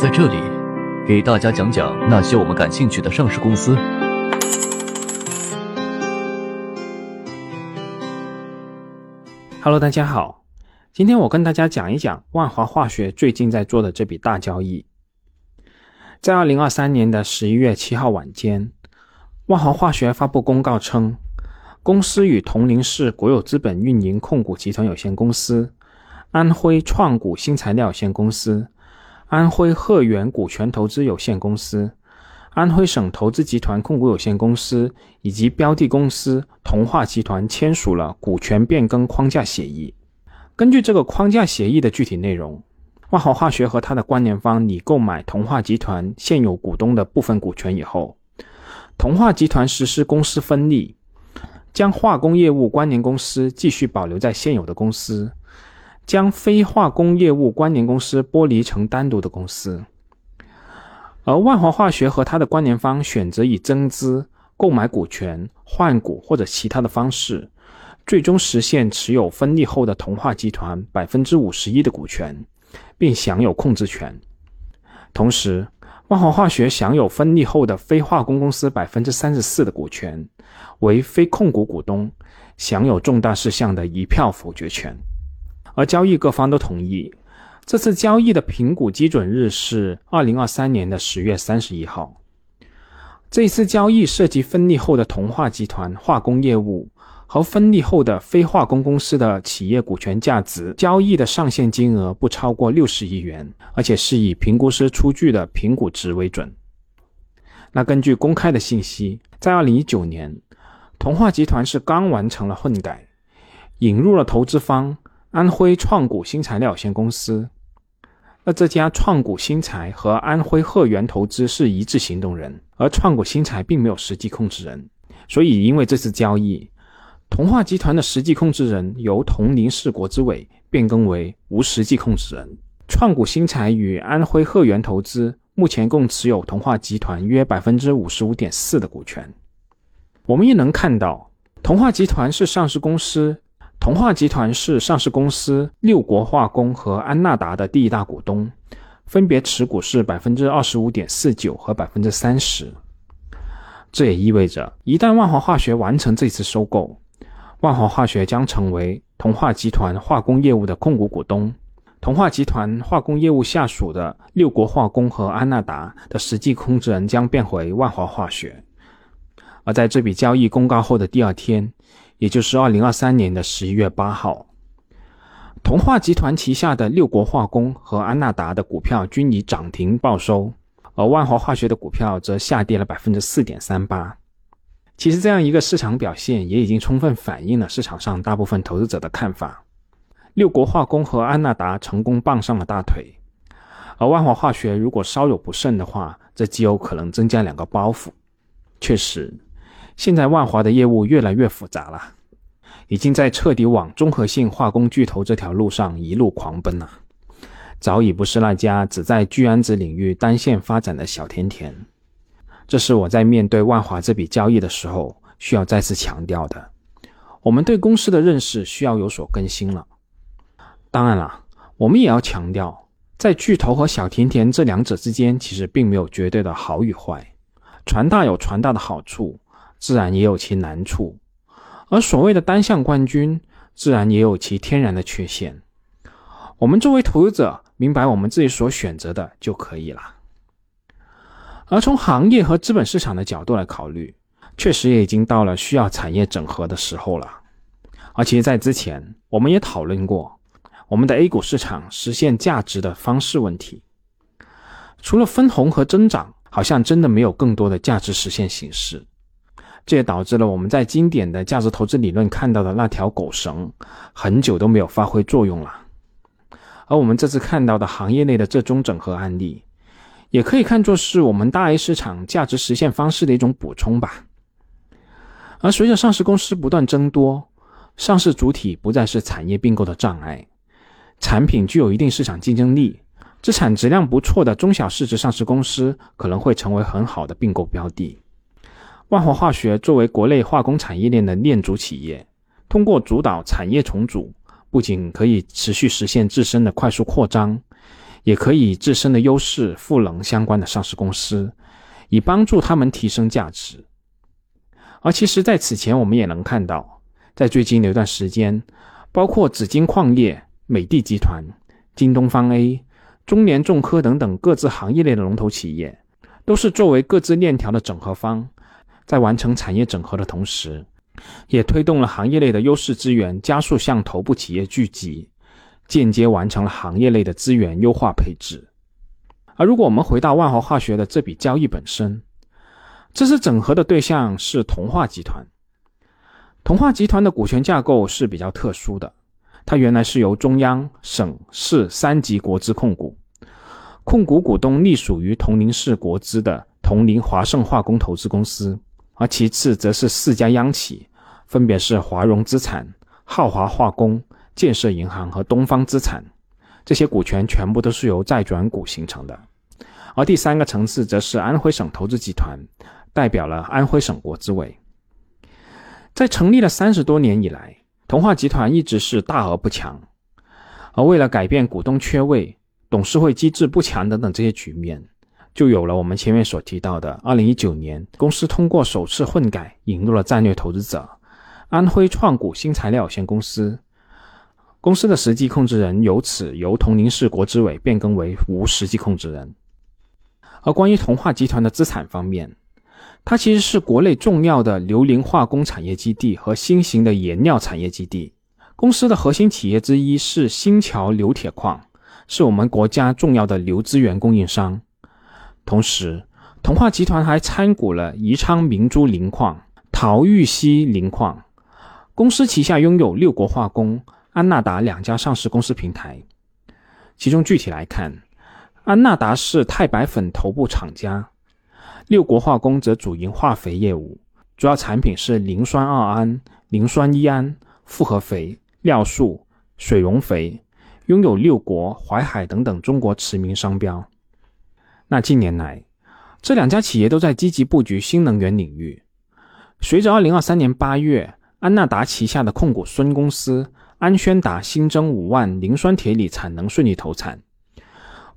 在这里给大家讲讲那些我们感兴趣的上市公司。Hello，大家好，今天我跟大家讲一讲万华化学最近在做的这笔大交易。在二零二三年的十一月七号晚间，万华化学发布公告称，公司与铜陵市国有资本运营控股集团有限公司、安徽创股新材料有限公司。安徽鹤源股权投资有限公司、安徽省投资集团控股有限公司以及标的公司同化集团签署了股权变更框架协议。根据这个框架协议的具体内容，万华化学和它的关联方拟购买同化集团现有股东的部分股权以后，同化集团实施公司分立，将化工业务关联公司继续保留在现有的公司。将非化工业务关联公司剥离成单独的公司，而万华化学和它的关联方选择以增资、购买股权、换股或者其他的方式，最终实现持有分立后的同化集团百分之五十一的股权，并享有控制权。同时，万华化学享有分立后的非化工公司百分之三十四的股权，为非控股股东，享有重大事项的一票否决权。而交易各方都同意，这次交易的评估基准日是二零二三年的十月三十一号。这一次交易涉及分立后的同化集团化工业务和分立后的非化工公司的企业股权价值，交易的上限金额不超过六十亿元，而且是以评估师出具的评估值为准。那根据公开的信息，在二零一九年，同化集团是刚完成了混改，引入了投资方。安徽创谷新材料有限公司，那这家创谷新材和安徽鹤源投资是一致行动人，而创谷新材并没有实际控制人，所以因为这次交易，同化集团的实际控制人由铜陵市国资委变更为无实际控制人。创谷新材与安徽鹤源投资目前共持有同化集团约百分之五十五点四的股权。我们也能看到，同化集团是上市公司。同化集团是上市公司六国化工和安纳达的第一大股东，分别持股是百分之二十五点四九和百分之三十。这也意味着，一旦万华化学完成这次收购，万华化学将成为同化集团化工业务的控股股东，同化集团化工业务下属的六国化工和安纳达的实际控制人将变回万华化学。而在这笔交易公告后的第二天。也就是二零二三年的十一月八号，同化集团旗下的六国化工和安纳达的股票均以涨停报收，而万华化学的股票则下跌了百分之四点三八。其实这样一个市场表现，也已经充分反映了市场上大部分投资者的看法：六国化工和安纳达成功傍上了大腿，而万华化学如果稍有不慎的话，这极有可能增加两个包袱。确实。现在万华的业务越来越复杂了，已经在彻底往综合性化工巨头这条路上一路狂奔了，早已不是那家只在聚氨酯领域单线发展的小甜甜。这是我在面对万华这笔交易的时候需要再次强调的。我们对公司的认识需要有所更新了。当然了，我们也要强调，在巨头和小甜甜这两者之间，其实并没有绝对的好与坏，船大有船大的好处。自然也有其难处，而所谓的单项冠军，自然也有其天然的缺陷。我们作为投资者，明白我们自己所选择的就可以了。而从行业和资本市场的角度来考虑，确实也已经到了需要产业整合的时候了。而且在之前，我们也讨论过我们的 A 股市场实现价值的方式问题。除了分红和增长，好像真的没有更多的价值实现形式。这也导致了我们在经典的价值投资理论看到的那条狗绳，很久都没有发挥作用了。而我们这次看到的行业内的这种整合案例，也可以看作是我们大 A 市场价值实现方式的一种补充吧。而随着上市公司不断增多，上市主体不再是产业并购的障碍，产品具有一定市场竞争力，资产质量不错的中小市值上市公司可能会成为很好的并购标的。万华化学作为国内化工产业链的链主企业，通过主导产业重组，不仅可以持续实现自身的快速扩张，也可以自身的优势赋能相关的上市公司，以帮助他们提升价值。而其实，在此前我们也能看到，在最近的一段时间，包括紫金矿业、美的集团、京东方 A、中联重科等等各自行业内的龙头企业，都是作为各自链条的整合方，在完成产业整合的同时，也推动了行业内的优势资源加速向头部企业聚集。间接完成了行业内的资源优化配置。而如果我们回到万华化学的这笔交易本身，这次整合的对象是同化集团。同化集团的股权架构是比较特殊的，它原来是由中央、省市三级国资控股，控股股东隶属于铜陵市国资的铜陵华盛化工投资公司，而其次则是四家央企，分别是华融资产、浩华化工。建设银行和东方资产，这些股权全部都是由债转股形成的。而第三个层次则是安徽省投资集团，代表了安徽省国资委。在成立了三十多年以来，同化集团一直是大而不强。而为了改变股东缺位、董事会机制不强等等这些局面，就有了我们前面所提到的：二零一九年，公司通过首次混改引入了战略投资者安徽创股新材料有限公司。公司的实际控制人由此由铜陵市国资委变更为无实际控制人。而关于同化集团的资产方面，它其实是国内重要的硫磷化工产业基地和新型的颜料产业基地。公司的核心企业之一是新桥硫铁矿，是我们国家重要的硫资源供应商。同时，同化集团还参股了宜昌明珠磷矿、陶玉溪磷矿。公司旗下拥有六国化工。安纳达两家上市公司平台，其中具体来看，安纳达是钛白粉头部厂家，六国化工则主营化肥业务，主要产品是磷酸二铵、磷酸一铵、复合肥、尿素、水溶肥，拥有六国、淮海等等中国驰名商标。那近年来，这两家企业都在积极布局新能源领域。随着二零二三年八月，安纳达旗下的控股孙公司。安宣达新增五万磷酸铁锂产能顺利投产，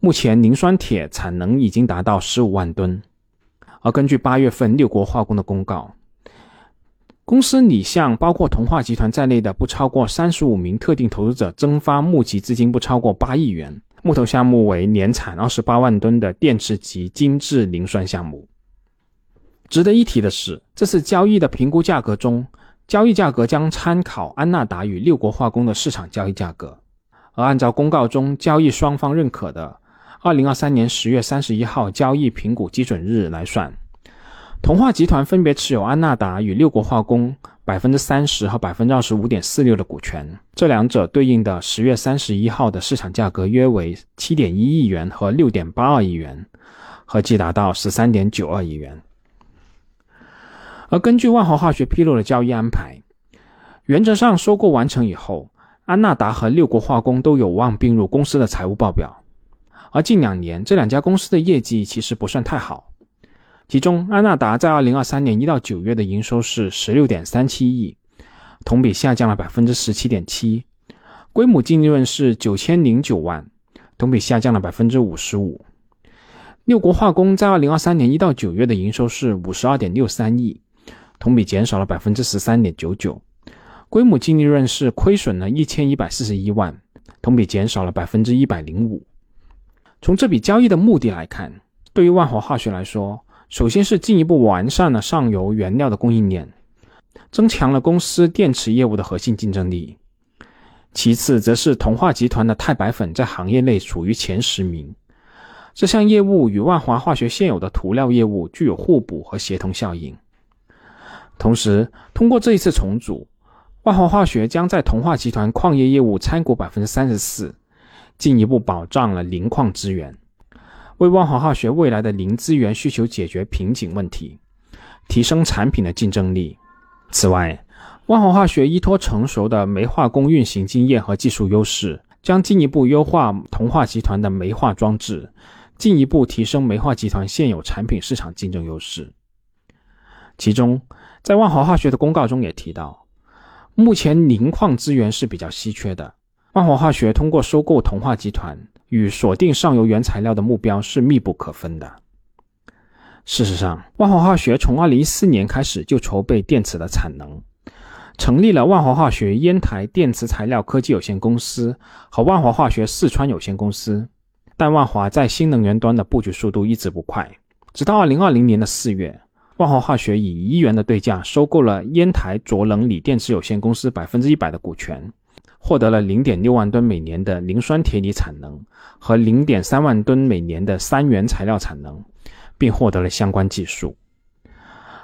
目前磷酸铁产能已经达到十五万吨。而根据八月份六国化工的公告，公司拟向包括同化集团在内的不超过三十五名特定投资者增发募集资金不超过八亿元，木头项目为年产二十八万吨的电池级精制磷酸项目。值得一提的是，这次交易的评估价格中。交易价格将参考安纳达与六国化工的市场交易价格，而按照公告中交易双方认可的二零二三年十月三十一号交易评估基准日来算，同化集团分别持有安纳达与六国化工百分之三十和百分之二十五点四六的股权，这两者对应的十月三十一号的市场价格约为七点一亿元和六点八二亿元，合计达到十三点九二亿元。而根据万豪化学披露的交易安排，原则上收购完成以后，安纳达和六国化工都有望并入公司的财务报表。而近两年这两家公司的业绩其实不算太好，其中安纳达在二零二三年一到九月的营收是十六点三七亿，同比下降了百分之十七点七，规模净利润是九千零九万，同比下降了百分之五十五。六国化工在二零二三年一到九月的营收是五十二点六三亿。同比减少了百分之十三点九九，规模净利润是亏损了一千一百四十一万，同比减少了百分之一百零五。从这笔交易的目的来看，对于万华化学来说，首先是进一步完善了上游原料的供应链，增强了公司电池业务的核心竞争力；其次，则是同化集团的钛白粉在行业内处于前十名，这项业务与万华化学现有的涂料业务具有互补和协同效应。同时，通过这一次重组，万华化学将在同化集团矿业业务参股百分之三十四，进一步保障了磷矿资源，为万华化学未来的零资源需求解决瓶颈问题，提升产品的竞争力。此外，万华化学依托成熟的煤化工运行经验和技术优势，将进一步优化同化集团的煤化装置，进一步提升煤化集团现有产品市场竞争优势。其中，在万华化学的公告中也提到，目前磷矿资源是比较稀缺的，万华化学通过收购同化集团与锁定上游原材料的目标是密不可分的。事实上，万华化学从2014年开始就筹备电池的产能，成立了万华化学烟台电池材料科技有限公司和万华化学四川有限公司。但万华在新能源端的布局速度一直不快，直到2020年的四月，万华化学以一亿元的对价收购了烟台卓能锂电池有限公司百分之一百的股权。获得了零点六万吨每年的磷酸铁锂产能和零点三万吨每年的三元材料产能，并获得了相关技术。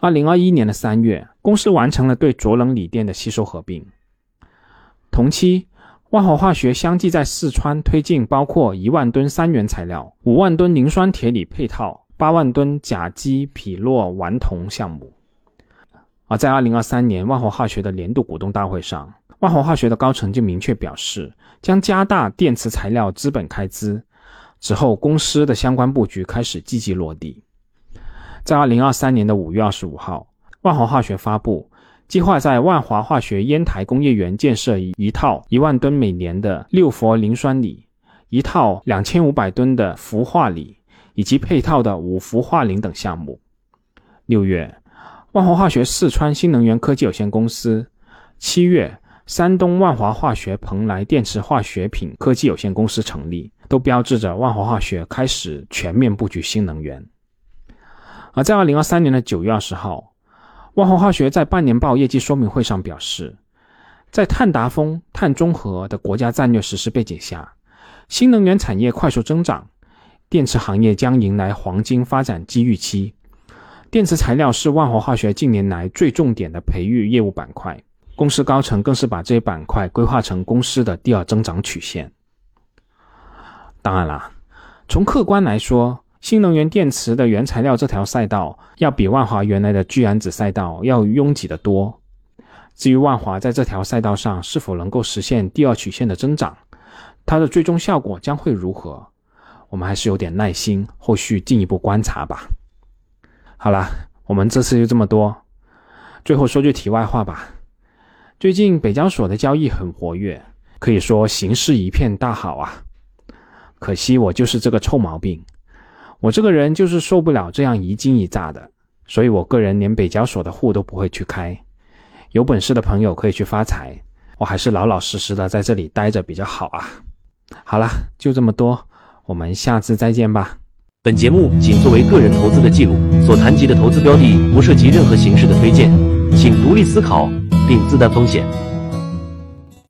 二零二一年的三月，公司完成了对卓能锂电的吸收合并。同期，万华化学相继在四川推进包括一万吨三元材料、五万吨磷酸铁锂配套、八万吨甲基匹诺烷铜项目。而在二零二三年万华化学的年度股东大会上，万华化学的高层就明确表示，将加大电池材料资本开支。之后，公司的相关布局开始积极落地。在二零二三年的五月二十五号，万华化学发布，计划在万华化学烟台工业园建设一套一万吨每年的六氟磷酸锂，一套两千五百吨的氟化锂，以及配套的五氟化磷等项目。六月，万华化学四川新能源科技有限公司。七月。山东万华化学蓬莱电池化学品科技有限公司成立，都标志着万华化学开始全面布局新能源。而在二零二三年的九月二十号，万华化学在半年报业绩说明会上表示，在碳达峰、碳中和的国家战略实施背景下，新能源产业快速增长，电池行业将迎来黄金发展机遇期。电池材料是万华化学近年来最重点的培育业务板块。公司高层更是把这一板块规划成公司的第二增长曲线。当然啦，从客观来说，新能源电池的原材料这条赛道要比万华原来的聚氨酯赛道要拥挤得多。至于万华在这条赛道上是否能够实现第二曲线的增长，它的最终效果将会如何，我们还是有点耐心，后续进一步观察吧。好了，我们这次就这么多。最后说句题外话吧。最近北交所的交易很活跃，可以说形势一片大好啊。可惜我就是这个臭毛病，我这个人就是受不了这样一惊一乍的，所以我个人连北交所的户都不会去开。有本事的朋友可以去发财，我还是老老实实的在这里待着比较好啊。好了，就这么多，我们下次再见吧。本节目仅作为个人投资的记录，所谈及的投资标的不涉及任何形式的推荐，请独立思考。并自担风险。